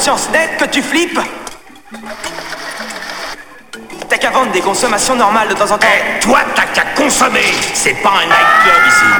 conscience nette que tu flippes. T'as qu'à vendre des consommations normales de temps en temps. Eh, toi, t'as qu'à consommer. C'est pas un nightclub ici.